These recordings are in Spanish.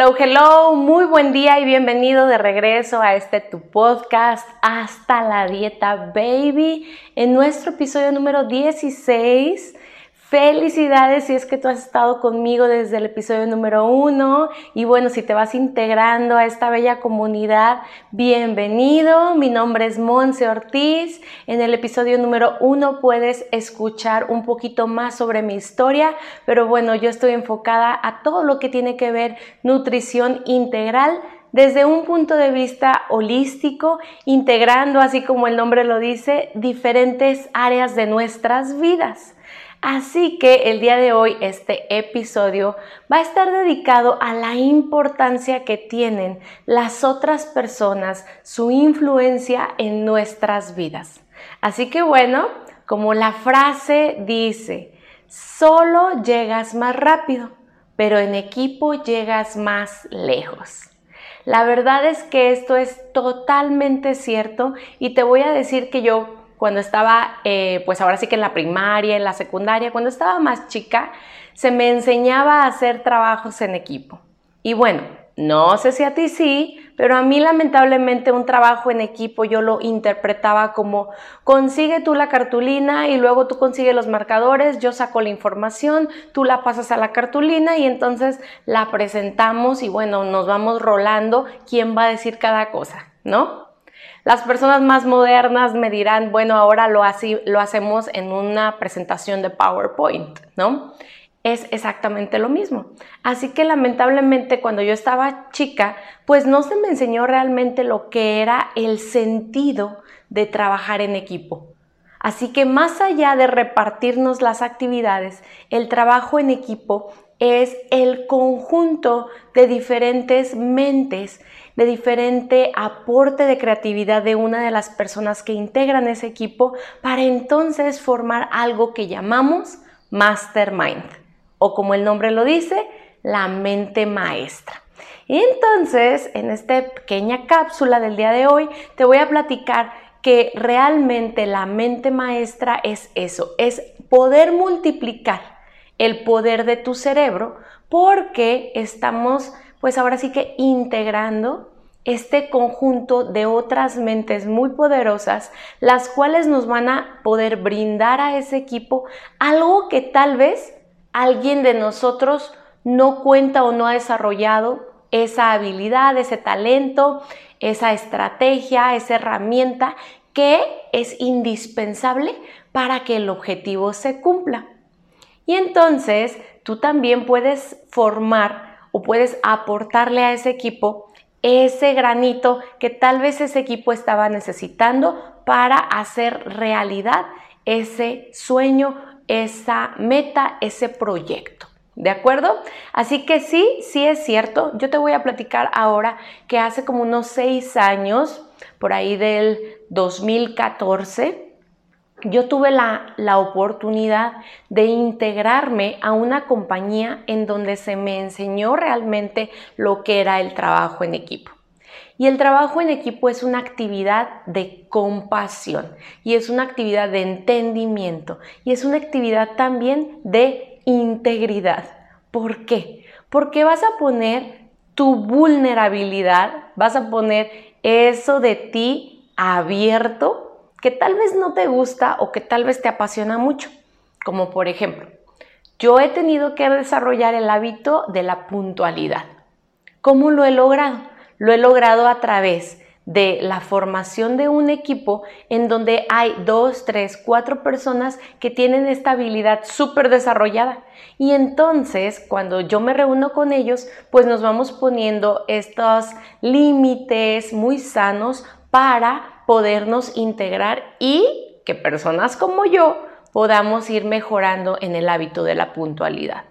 Hello, hello, muy buen día y bienvenido de regreso a este tu podcast Hasta la Dieta Baby en nuestro episodio número 16 Felicidades si es que tú has estado conmigo desde el episodio número uno y bueno, si te vas integrando a esta bella comunidad, bienvenido. Mi nombre es Monse Ortiz. En el episodio número uno puedes escuchar un poquito más sobre mi historia, pero bueno, yo estoy enfocada a todo lo que tiene que ver nutrición integral desde un punto de vista holístico, integrando, así como el nombre lo dice, diferentes áreas de nuestras vidas. Así que el día de hoy este episodio va a estar dedicado a la importancia que tienen las otras personas, su influencia en nuestras vidas. Así que bueno, como la frase dice, solo llegas más rápido, pero en equipo llegas más lejos. La verdad es que esto es totalmente cierto y te voy a decir que yo cuando estaba, eh, pues ahora sí que en la primaria, en la secundaria, cuando estaba más chica, se me enseñaba a hacer trabajos en equipo. Y bueno, no sé si a ti sí, pero a mí lamentablemente un trabajo en equipo yo lo interpretaba como consigue tú la cartulina y luego tú consigues los marcadores, yo saco la información, tú la pasas a la cartulina y entonces la presentamos y bueno, nos vamos rolando quién va a decir cada cosa, ¿no? Las personas más modernas me dirán, bueno, ahora lo, lo hacemos en una presentación de PowerPoint, ¿no? Es exactamente lo mismo. Así que lamentablemente cuando yo estaba chica, pues no se me enseñó realmente lo que era el sentido de trabajar en equipo. Así que más allá de repartirnos las actividades, el trabajo en equipo es el conjunto de diferentes mentes de diferente aporte de creatividad de una de las personas que integran ese equipo para entonces formar algo que llamamos mastermind o como el nombre lo dice, la mente maestra. Y entonces, en esta pequeña cápsula del día de hoy, te voy a platicar que realmente la mente maestra es eso, es poder multiplicar el poder de tu cerebro porque estamos pues ahora sí que integrando este conjunto de otras mentes muy poderosas, las cuales nos van a poder brindar a ese equipo algo que tal vez alguien de nosotros no cuenta o no ha desarrollado esa habilidad, ese talento, esa estrategia, esa herramienta que es indispensable para que el objetivo se cumpla. Y entonces tú también puedes formar o puedes aportarle a ese equipo ese granito que tal vez ese equipo estaba necesitando para hacer realidad ese sueño, esa meta, ese proyecto. ¿De acuerdo? Así que sí, sí es cierto. Yo te voy a platicar ahora que hace como unos seis años, por ahí del 2014, yo tuve la, oportunidad de integrarme a una compañía en donde se me enseñó realmente lo que era el trabajo en equipo. Y el trabajo en equipo es una actividad de compasión y es una actividad de entendimiento y es una actividad también de integridad. ¿Por qué? Porque vas a poner tu vulnerabilidad, vas a poner eso de ti abierto que tal vez no te gusta o que tal vez te apasiona mucho. Como por ejemplo, yo he tenido que desarrollar el hábito de la puntualidad. ¿Cómo lo he logrado? Lo he logrado a través de la formación de un equipo en donde hay dos, tres, cuatro personas que tienen esta habilidad súper desarrollada. Y entonces, cuando yo me reúno con ellos, pues nos vamos poniendo estos límites muy sanos para podernos integrar y que personas como yo podamos ir mejorando en el hábito de la puntualidad.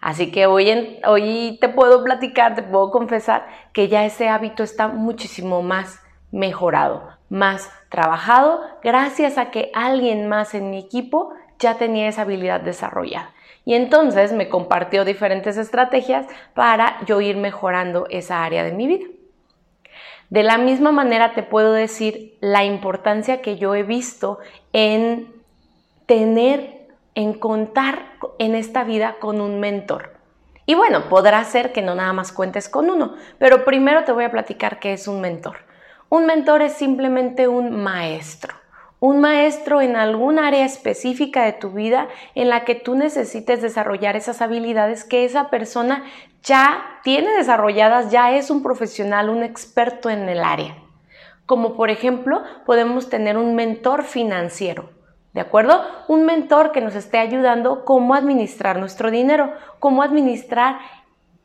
Así que hoy, te puedo platicar, te puedo confesar que ya ese hábito está muchísimo más mejorado. más trabajado gracias a que alguien más en mi equipo ya tenía esa habilidad desarrollada. Y entonces me compartió diferentes estrategias para yo ir mejorando esa área de mi vida. De la misma manera te puedo decir la importancia que yo he visto en tener, en contar en esta vida con un mentor. Y bueno, podrá ser que no nada más cuentes con uno, pero primero te voy a platicar qué es un mentor. Un mentor es simplemente un maestro un maestro en algún área específica de tu vida en la que tú necesites desarrollar esas habilidades que esa persona ya tiene desarrolladas, ya es un profesional, un experto en el área. Como por ejemplo, podemos tener un mentor financiero. ¿De acuerdo? Un mentor que nos esté ayudando cómo administrar nuestro dinero, cómo administrar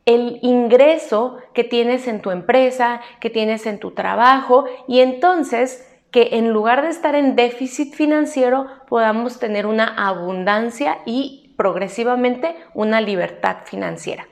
el ingreso que tienes en tu empresa, que tienes en tu trabajo y entonces que en lugar de estar en déficit financiero podamos tener una abundancia y progresivamente una libertad financiera.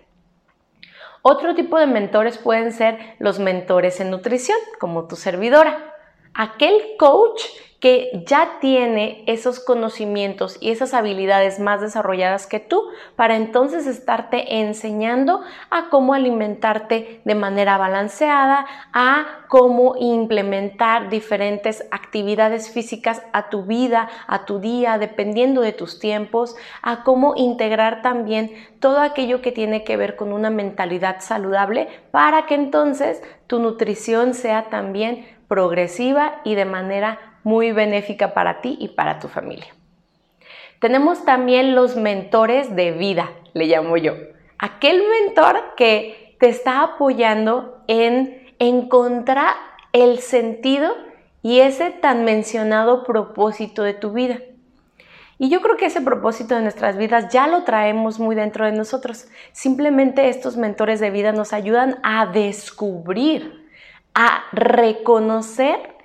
Otro tipo de mentores pueden ser los mentores en nutrición, como tu servidora. Aquel coach que ya tiene esos conocimientos y esas habilidades más desarrolladas que tú para entonces estarte enseñando a cómo alimentarte de manera balanceada, a cómo implementar diferentes actividades físicas a tu vida, a tu día, dependiendo de tus tiempos, a cómo integrar también todo aquello que tiene que ver con una mentalidad saludable para que entonces tu nutrición sea también progresiva y de manera muy benéfica para ti y para tu familia. Tenemos también los mentores de vida, le llamo yo. Aquel mentor que te está apoyando en encontrar el sentido y ese tan mencionado propósito de tu vida. Y yo creo que ese propósito de nuestras vidas ya lo traemos muy dentro de nosotros. Simplemente estos mentores de vida nos ayudan a descubrir, a reconocer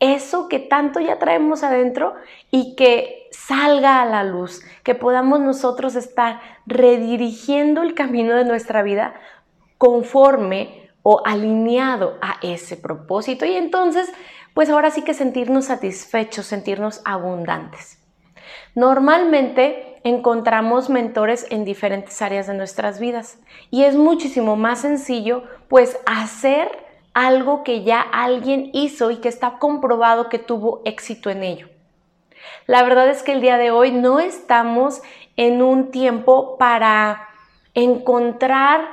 eso que tanto ya traemos adentro y que salga a la luz, que podamos nosotros estar redirigiendo el camino de nuestra vida conforme o alineado a ese propósito y entonces pues ahora sí que sentirnos satisfechos, sentirnos abundantes. Normalmente encontramos mentores en diferentes áreas de nuestras vidas y es muchísimo más sencillo pues hacer algo que ya alguien hizo y que está comprobado que tuvo éxito en ello. La verdad es que el día de hoy no estamos en un tiempo para encontrar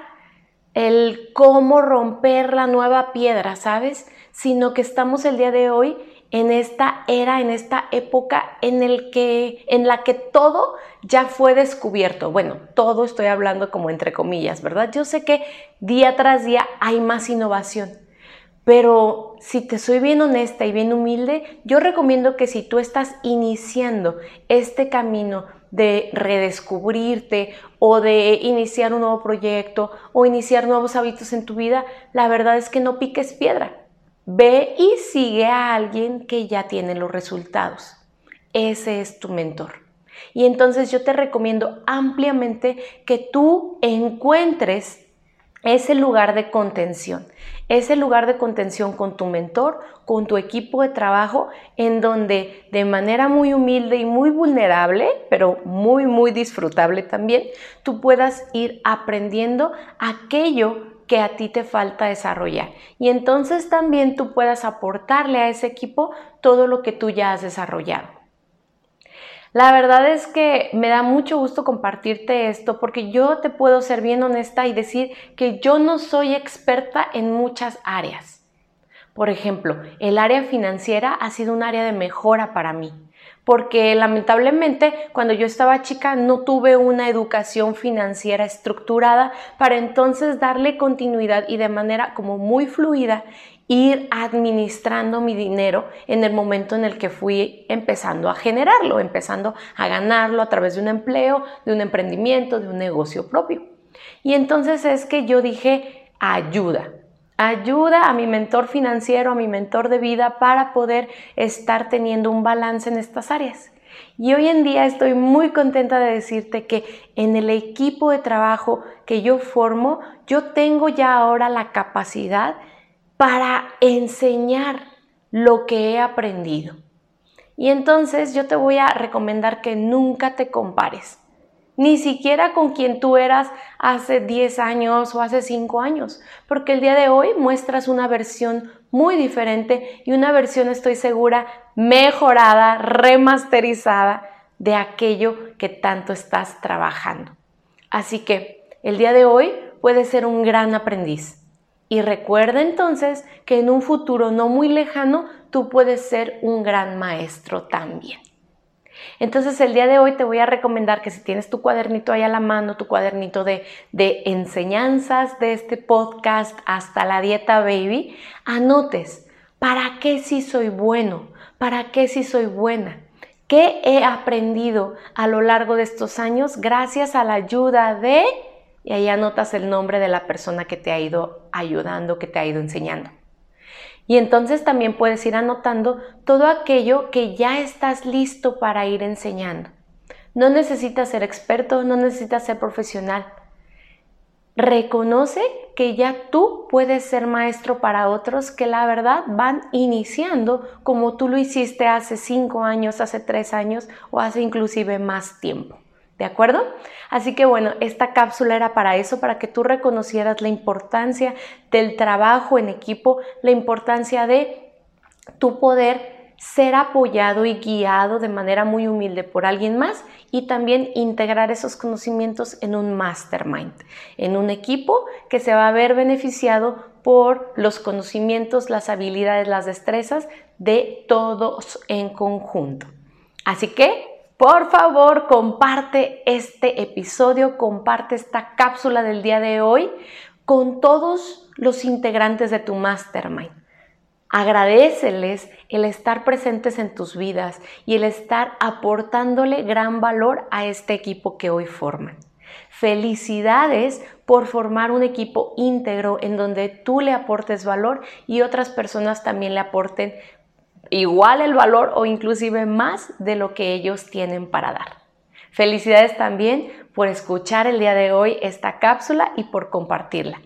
el cómo romper la nueva piedra, ¿sabes? Sino que estamos el día de hoy en esta era, en esta época en, el que, en la que todo ya fue descubierto. Bueno, todo estoy hablando como entre comillas, ¿verdad? Yo sé que día tras día hay más innovación, pero si te soy bien honesta y bien humilde, yo recomiendo que si tú estás iniciando este camino de redescubrirte o de iniciar un nuevo proyecto o iniciar nuevos hábitos en tu vida, la verdad es que no piques piedra. Ve y sigue a alguien que ya tiene los resultados. Ese es tu mentor. Y entonces yo te recomiendo ampliamente que tú encuentres ese lugar de contención, ese lugar de contención con tu mentor, con tu equipo de trabajo, en donde de manera muy humilde y muy vulnerable, pero muy, muy disfrutable también, tú puedas ir aprendiendo aquello que a ti te falta desarrollar. Y entonces también tú puedas aportarle a ese equipo todo lo que tú ya has desarrollado. La verdad es que me da mucho gusto compartirte esto porque yo te puedo ser bien honesta y decir que yo no soy experta en muchas áreas. Por ejemplo, el área financiera ha sido un área de mejora para mí, porque lamentablemente cuando yo estaba chica no tuve una educación financiera estructurada para entonces darle continuidad y de manera como muy fluida ir administrando mi dinero en el momento en el que fui empezando a generarlo, empezando a ganarlo a través de un empleo, de un emprendimiento, de un negocio propio. Y entonces es que yo dije, ayuda, ayuda a mi mentor financiero, a mi mentor de vida para poder estar teniendo un balance en estas áreas. Y hoy en día estoy muy contenta de decirte que en el equipo de trabajo que yo formo, yo tengo ya ahora la capacidad para enseñar lo que he aprendido. Y entonces yo te voy a recomendar que nunca te compares, ni siquiera con quien tú eras hace 10 años o hace 5 años, porque el día de hoy muestras una versión muy diferente y una versión, estoy segura, mejorada, remasterizada de aquello que tanto estás trabajando. Así que el día de hoy puedes ser un gran aprendiz. Y recuerda entonces que en un futuro no muy lejano tú puedes ser un gran maestro también. Entonces el día de hoy te voy a recomendar que si tienes tu cuadernito ahí a la mano, tu cuadernito de, de enseñanzas de este podcast hasta la dieta baby, anotes para qué sí soy bueno, para qué sí soy buena. ¿Qué he aprendido a lo largo de estos años gracias a la ayuda de... Y ahí anotas el nombre de la persona que te ha ido ayudando, que te ha ido enseñando. Y entonces también puedes ir anotando todo aquello que ya estás listo para ir enseñando. No necesitas ser experto, no necesitas ser profesional. Reconoce que ya tú puedes ser maestro para otros que la verdad van iniciando como tú lo hiciste hace cinco años, hace tres años o hace inclusive más tiempo. ¿De acuerdo? Así que bueno, esta cápsula era para eso, para que tú reconocieras la importancia del trabajo en equipo, la importancia de tu poder ser apoyado y guiado de manera muy humilde por alguien más y también integrar esos conocimientos en un mastermind, en un equipo que se va a ver beneficiado por los conocimientos, las habilidades, las destrezas de todos en conjunto. Así que por favor, comparte este episodio, comparte esta cápsula del día de hoy con todos los integrantes de tu mastermind. Agradeceles el estar presentes en tus vidas y el estar aportándole gran valor a este equipo que hoy forman. Felicidades por formar un equipo íntegro en donde tú le aportes valor y otras personas también le aporten igual el valor o inclusive más de lo que ellos tienen para dar. Felicidades también por escuchar el día de hoy esta cápsula y por compartirla.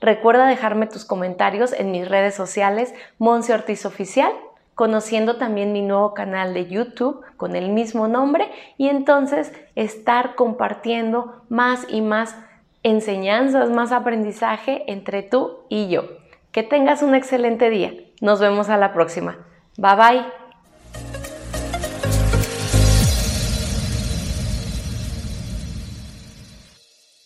Recuerda dejarme tus comentarios en mis redes sociales Monse Ortiz Oficial, conociendo también mi nuevo canal de YouTube con el mismo nombre y entonces estar compartiendo más y más enseñanzas, más aprendizaje entre tú y yo. Que tengas un excelente día. Nos vemos a la próxima. Bye bye.